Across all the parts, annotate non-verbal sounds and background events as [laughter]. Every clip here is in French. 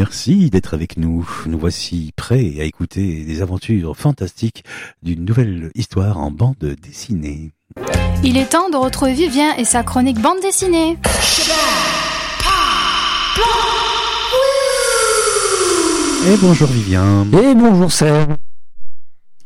Merci d'être avec nous. Nous voici prêts à écouter des aventures fantastiques d'une nouvelle histoire en bande dessinée. Il est temps de retrouver Vivien et sa chronique bande dessinée. Et bonjour Vivien. Et bonjour Serge.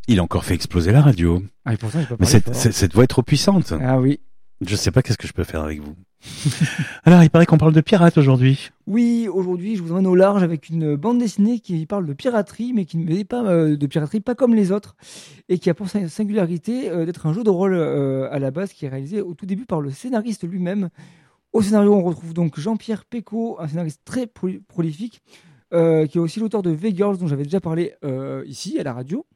Il a encore fait exploser la radio. Ah, et pourtant, il peut Mais cette voix est trop puissante. Ah oui. Je sais pas qu'est-ce que je peux faire avec vous. [laughs] Alors, il paraît qu'on parle de pirates aujourd'hui. Oui, aujourd'hui, je vous emmène au large avec une bande dessinée qui parle de piraterie, mais qui ne met pas euh, de piraterie pas comme les autres, et qui a pour singularité euh, d'être un jeu de rôle euh, à la base qui est réalisé au tout début par le scénariste lui-même. Au scénario, on retrouve donc Jean-Pierre Pécaud, un scénariste très pro- prolifique, qui est aussi l'auteur de V-Girls, dont j'avais déjà parlé ici, à la radio.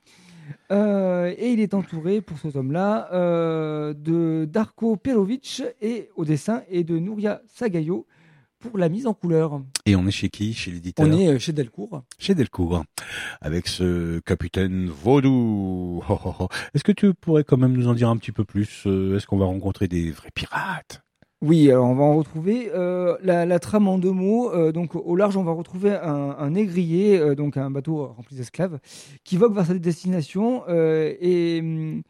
Euh, et il est entouré, pour ce tome-là, euh, de Darko Perovic et, au dessin et de Nouria Sagayo pour la mise en couleur. Et on est chez qui? Chez l'éditeur? On est euh, chez Delcourt. Chez Delcourt. Avec ce capitaine Vaudou. Oh, oh, oh. Est-ce que tu pourrais quand même nous en dire un petit peu plus? Est-ce qu'on va rencontrer des vrais pirates? Oui, alors on va en retrouver euh, la, trame en deux mots. Euh, donc au large, on va retrouver un, un euh, donc un bateau rempli d'esclaves, qui vogue vers sa destination et hum,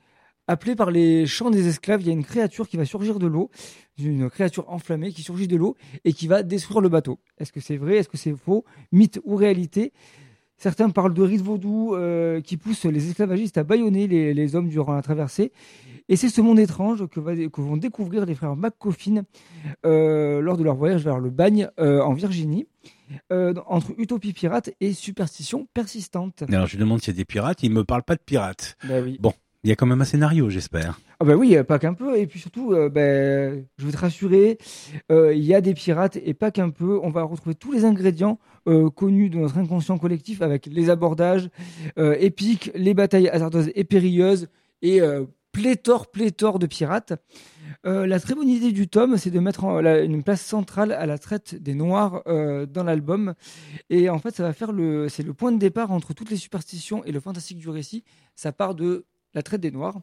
appelé par les chants des esclaves, il y a une créature qui va surgir de l'eau, une créature enflammée qui surgit de l'eau et qui va détruire le bateau. Est-ce que c'est vrai? Est-ce que c'est faux? Mythe ou réalité? Certains parlent de rite vaudou euh, qui pousse les esclavagistes à bâillonner les, les hommes durant la traversée. Et c'est ce monde étrange que, va- que vont découvrir les frères McCoffin euh, lors de leur voyage vers le bagne euh, en Virginie, entre utopie pirate et superstition persistante. Alors, je lui demande s'il y a des pirates. Il me parle pas de pirates. Bah oui. Il y a quand même un scénario, j'espère. Ah bah oui, euh, pas qu'un peu. Et puis surtout, euh, ben, je veux te rassurer, euh, il y a des pirates et pas qu'un peu. On va retrouver tous les ingrédients connus de notre inconscient collectif avec les abordages épiques, les batailles hasardeuses et périlleuses et pléthore, pléthore de pirates. La très bonne idée du tome, c'est de mettre une place centrale à la traite des Noirs dans l'album. Et en fait, ça va faire le, c'est le point de départ entre toutes les superstitions et le fantastique du récit. Ça part de la traite des Noirs.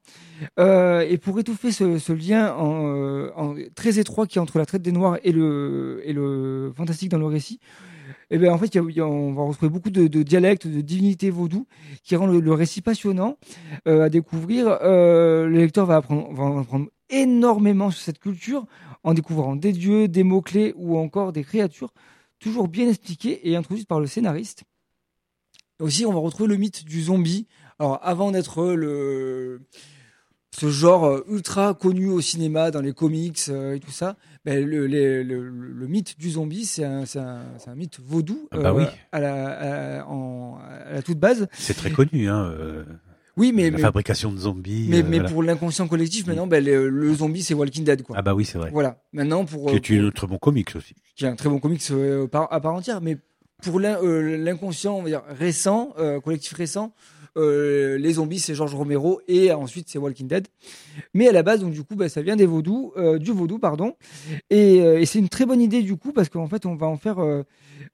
Euh, et pour étouffer ce, lien en, euh, très étroit qui est entre la traite des Noirs et le, fantastique dans le récit, eh ben en fait, on va retrouver beaucoup de, dialectes, de divinités vaudou qui rend le, récit passionnant euh, à découvrir. Le lecteur va apprendre, va en apprendre énormément sur cette culture en découvrant des dieux, des mots-clés ou encore des créatures toujours bien expliquées et introduites par le scénariste. Aussi, on va retrouver le mythe du zombie. Alors, avant d'être le ce genre euh, ultra connu au cinéma, dans les comics euh, et tout ça, ben, le, les- le- le- le mythe du zombie, c'est un, un, un mythe vaudou Ah bah oui. à, la, à, en- à la toute base. C'est très connu, hein. euh, Oui, mais, la mais, fabrication de zombies. mais, euh, mais voilà. pour l'inconscient collectif, maintenant, ben, le, le zombie, c'est Walking Dead. Quoi. Ah bah oui, c'est vrai. Voilà. Maintenant, pour, Qui euh, est une très bon comics aussi. qui est un très bon comics euh, à part entière, mais pour l'in- euh, l'inconscient, on va dire récent, euh, collectif récent, euh, les zombies c'est George Romero et ensuite c'est Walking Dead. Mais à la base, donc du coup, bah, ça vient des vaudous, euh, du vaudou, pardon. Et, euh, et c'est une très bonne idée du coup parce qu'en fait, on va en faire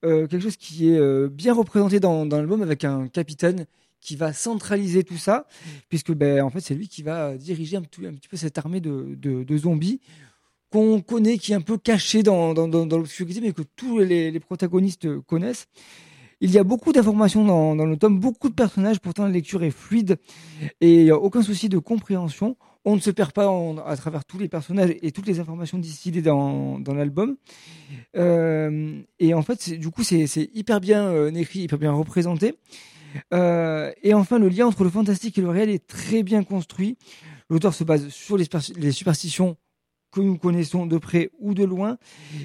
quelque chose qui est bien représenté dans, l'album avec un capitaine qui va centraliser tout ça, puisque ben, en fait c'est lui qui va diriger un, petit- peu cette armée de, zombies qu'on connaît, qui est un peu caché dans, dans, dans, l'obscurité, mais que tous les protagonistes connaissent. Il y a beaucoup d'informations dans, dans le tome, beaucoup de personnages, pourtant la lecture est fluide et il n'y a aucun souci de compréhension. On ne se perd pas à travers tous les personnages et toutes les informations distillées dans, l'album. Euh, et en fait, du coup, c'est hyper bien euh, écrit, hyper bien représenté. Euh, et enfin, le lien entre le fantastique et le réel est très bien construit. L'auteur se base sur les superstitions que nous connaissons de près ou de loin.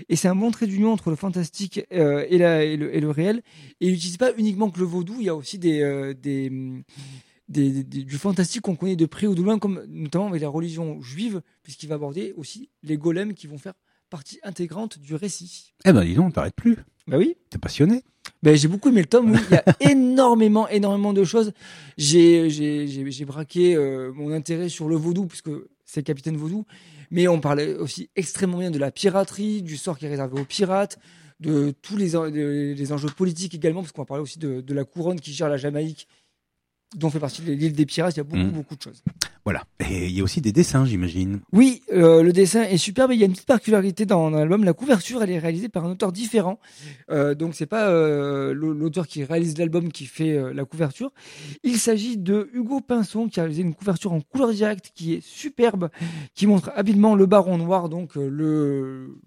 Et c'est un bon trait d'union entre le fantastique euh, et, la- et le, et le réel. Et il n'utilise pas uniquement que le vaudou, il y a aussi des, euh, des, des- des- du fantastique qu'on connaît de près ou de loin, comme notamment avec la religion juive, puisqu'il va aborder aussi les golems qui vont faire partie intégrante du récit. Eh ben dis donc, t'arrêtes plus. Bah oui. T'es passionné. Ben, j'ai beaucoup aimé le tome. Oui, il y a [laughs] énormément, énormément de choses. J'ai, j'ai, j'ai, j'ai braqué euh, mon intérêt sur le vaudou puisque c'est capitaine vaudou. Mais on parlait aussi extrêmement bien de la piraterie, du sort qui est réservé aux pirates, de tous les, enjeux politiques également, parce qu'on parler aussi de la couronne qui gère la Jamaïque dont fait partie l'île des pirates. Il y a beaucoup, Mhm. beaucoup de choses. Voilà. Et il y a aussi des dessins, j'imagine. Oui, euh, le dessin est superbe. Il y a une petite particularité dans, dans l'album. La couverture, elle est réalisée par un auteur différent. Euh, donc c'est pas euh, l'au- l'auteur qui réalise l'album qui fait euh, la couverture. Il s'agit de Hugo Pinson qui a réalisé une couverture en couleur directe qui est superbe, qui montre habilement le Baron Noir, donc le,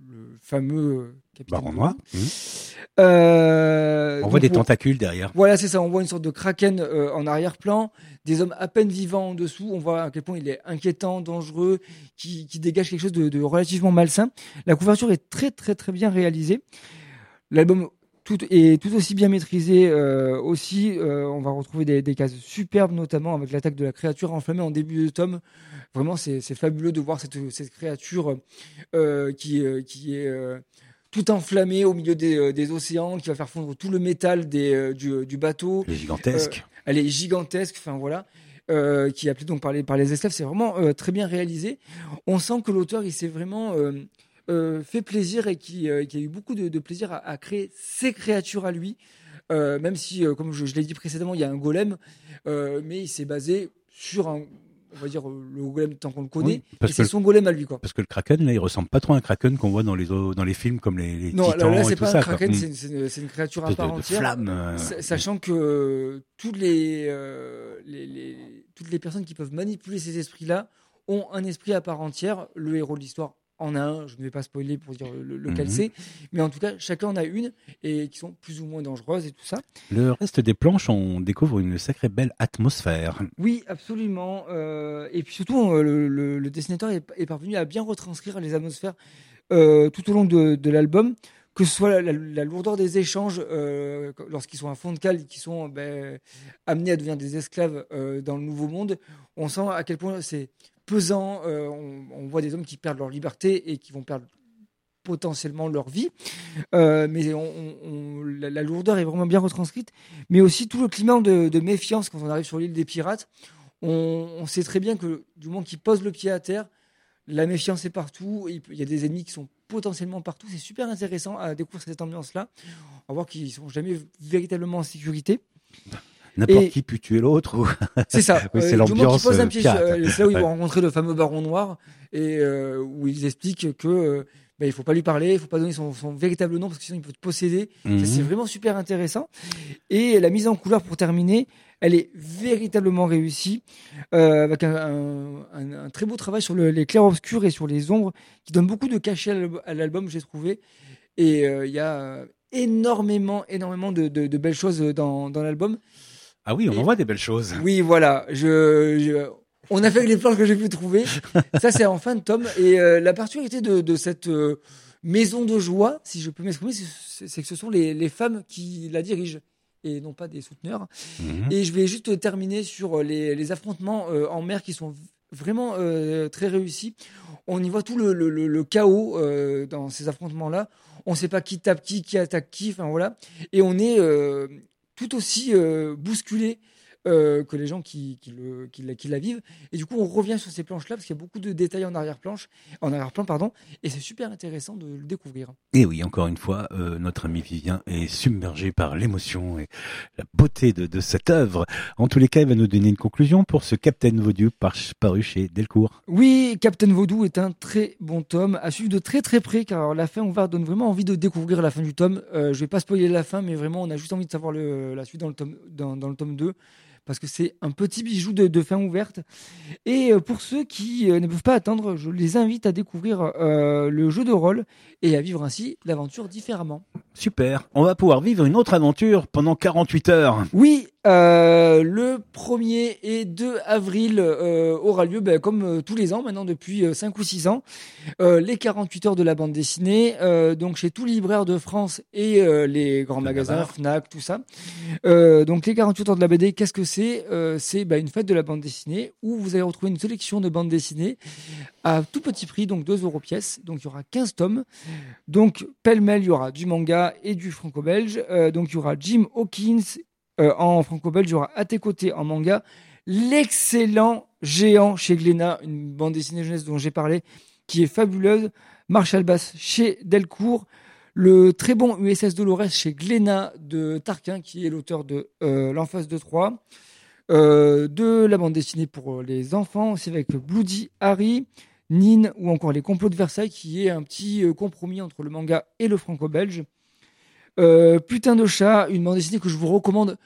le fameux capitaine. Baron Noir. Mmh. Euh, On voit des tentacules derrière. voilà, c'est ça. On voit une sorte de kraken euh, en arrière-plan, des hommes à peine vivants en dessous. On voit à quel point il est inquiétant, dangereux, qui, qui dégage quelque chose de, de relativement malsain. La couverture est très, très, très bien réalisée. L'album tout, est tout aussi bien maîtrisé. euh, aussi, on va retrouver des, des cases superbes, notamment avec l'attaque de la créature enflammée en début de tome. Vraiment, c'est fabuleux de voir cette, cette créature qui, qui est tout enflammée au milieu des, euh, des océans, qui va faire fondre tout le métal des, euh, du, du bateau. Les gigantesques. Elle est gigantesque, enfin voilà, euh, qui est appelée donc par les, par les esclaves. C'est vraiment euh, très bien réalisé. On sent que l'auteur, il s'est vraiment euh, euh, fait plaisir et qui, euh, a eu beaucoup de, de plaisir à, à créer ses créatures à lui. Euh, même si, euh, comme je, je l'ai dit précédemment, il y a un golem, euh, mais il s'est basé sur un, on va dire euh, le golem tant qu'on le connaît. Oui, c'est son golem à lui, quoi. Parce que le kraken, là, il ressemble pas trop à un kraken qu'on voit dans les, dans les films comme les, les Non, là, titans là, et c'est tout pas ça. un kraken, Mm. c'est une- créature à part de, de entière. flamme. euh, Sa- Sachant que euh, toutes les, euh, les, les- toutes les personnes qui peuvent manipuler ces esprits-là ont un esprit à part entière. Le héros de l'histoire en a un, je ne vais pas spoiler pour dire le- lequel Mhm. c'est, mais en tout cas, chacun en a une et qui sont plus ou moins dangereuses et tout ça. Le reste des planches, on découvre une sacrée belle atmosphère. Oui, absolument. euh, et puis surtout, euh, le, le- le dessinateur est, est parvenu à bien retranscrire les atmosphères euh, tout au long de, de l'album, que ce soit la, la- la lourdeur des échanges euh, lorsqu'ils sont à fond de cale, qui sont ben, amenés à devenir des esclaves dans le Nouveau Monde. On sent à quel point c'est pesant. euh, on, voit des hommes qui perdent leur liberté et qui vont perdre potentiellement leur vie. Euh, mais la, lourdeur est vraiment bien retranscrite. Mais aussi tout le climat de, méfiance quand on arrive sur l'île des pirates. On, sait très bien que du moment qu'ils posent le pied à terre, la méfiance est partout. Il y a des ennemis qui sont potentiellement partout. C'est super intéressant à découvrir cette ambiance-là. On va voir qu'ils sont jamais véritablement en sécurité. N'importe qui peut tuer l'autre. ou- C'est ça. [laughs] Oui, c'est qu'ils l'ambiance, euh, euh, c'est là où ils vont rencontrer le fameux baron noir et euh, où ils expliquent que euh, ben, il faut pas lui parler, il faut pas donner son, son véritable nom parce que sinon il peut te posséder. Mhm. C'est vraiment super intéressant. Et la mise en couleur, pour terminer, elle est véritablement réussie, euh, avec un, un- un- un très beau travail sur le- les clairs-obscurs et sur les ombres, qui donne beaucoup de cachet à l'alb- à l'album, j'ai trouvé. Et euh, il y a euh, énormément, énormément de, de- de belles choses dans, dans l'album. Ah oui, on en voit des belles choses. Oui, voilà. Je, je- on a fait les planches que j'ai pu trouver. Ça, c'est en fin de tome. Et euh, la particularité de, de cette euh, maison de joie, si je peux m'exprimer, c'est que ce sont les, les femmes qui la dirigent et non pas des souteneurs. Mhm. Et je vais juste terminer sur les, les affrontements euh, en mer qui sont vraiment euh, très réussis. On y voit tout le, le- le- le chaos euh, dans ces affrontements-là. On ne sait pas qui tape qui, qui attaque qui, enfin voilà. Et on est euh, tout aussi euh, bousculé euh, que les gens qui, qui, le- qui la, qui la vivent. Et du coup, on revient sur ces planches-là parce qu'il y a beaucoup de détails en arrière-planche, en arrière-plan, pardon. Et c'est super intéressant de le découvrir. Et oui, encore une fois, euh, notre ami Vivien est submergé par l'émotion et la beauté de, de cette œuvre. En tous les cas, il va nous donner une conclusion pour ce Captain Vaudieu par- paru chez Delcourt. Oui, Captain Vaudou est un très bon tome à suivre de très très près car la fin ouverte donne vraiment envie de découvrir la fin du tome. Euh, je vais pas spoiler la fin, mais vraiment on a juste envie de savoir le- la suite dans le tome, dans, dans le tome 2 parce que c'est un petit bijou de, de fin ouverte. Et euh, pour ceux qui euh, ne peuvent pas attendre, je les invite à découvrir euh, le jeu de rôle et à vivre ainsi l'aventure différemment. Super. On va pouvoir vivre une autre aventure pendant 48 heures. Oui, euh, le 1er et 2 avril euh, aura lieu, ben, comme euh, tous les ans maintenant depuis 5 ou 6 ans, les 48 heures de la bande dessinée, donc chez tous les libraires de France et les grands Le magasins, Navarre. Fnac, tout ça. Donc les 48 heures de la BD, qu'est-ce que c'est? C'est ben, une fête de la bande dessinée où vous allez retrouver une sélection de bandes dessinées à tout petit prix, donc 2 euros pièce. Donc il y aura 15 tomes. Donc pêle-mêle, il y aura du manga et du franco-belge. Donc il y aura Jim Hawkins euh, en franco-belge, il y aura à tes côtés en manga l'excellent géant chez Glénat, une bande dessinée jeunesse dont j'ai parlé, qui est fabuleuse. Marshall Bass chez Delcourt. Le très bon USS Dolores chez Glénat de Tarquin, qui est l'auteur de euh, L'Enfance de Troie. Euh, de la bande dessinée pour les enfants, c'est avec Bloody Harry, Nin ou encore Les Complots de Versailles, qui est un petit euh, compromis entre le manga et le franco-belge. Euh, Putain de chat, une bande dessinée que je vous recommande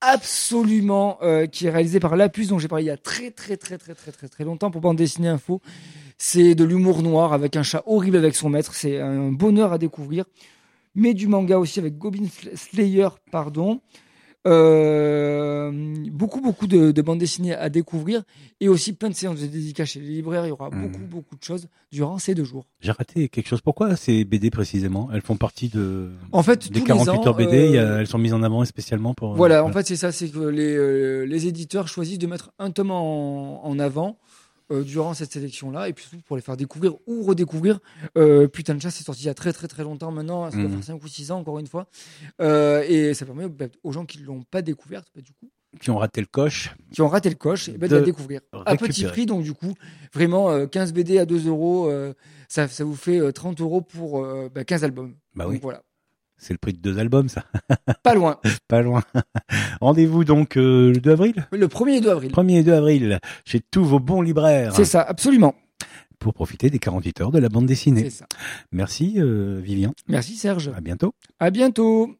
absolument, euh, qui est réalisée par Lapus, dont j'ai parlé il y a très très très très très très très longtemps pour bande dessinée info. C'est de l'humour noir avec un chat horrible avec son maître. C'est un bonheur à découvrir. Mais du manga aussi avec Goblin Slayer, pardon. Euh, beaucoup, beaucoup de, de bandes dessinées à découvrir et aussi plein de séances de dédicaces chez les libraires. Il y aura Mhm. beaucoup, beaucoup de choses durant ces deux jours. J'ai raté quelque chose. Pourquoi ces BD précisément? Elles font partie de En fait, des tous 48 les ans, heures BD. a- euh, elles sont mises en avant spécialement pour. Voilà, en fait, c'est ça, c'est que les, euh, les éditeurs choisissent de mettre un tome en, en avant euh, durant cette sélection-là, et puis surtout pour les faire découvrir ou redécouvrir. Euh, Putain de chat, c'est sorti il y a très très très longtemps maintenant, ça doit Mhm. faire 5 ou 6 ans encore une fois, Euh, et ça permet bah, aux gens qui ne l'ont pas découverte, bah, du coup, Qui ont raté le coche. qui ont raté le coche, et bah, de, De la découvrir. À petit prix, donc du coup, vraiment euh, 15 BD à 2 euros, euh, ça, ça vous fait euh, 30 euros pour euh, bah, 15 albums. Bah Donc oui, voilà, c'est le prix de deux albums, ça. [laughs] pas loin. Pas loin. [laughs] Rendez-vous donc euh, le 2 avril? Le 1er et 2 avril. 1er et 2 avril, chez tous vos bons libraires, C'est ça, absolument. pour profiter des 48 heures de la bande dessinée. C'est ça. Merci euh, Vivien, Merci Serge. à bientôt. À bientôt.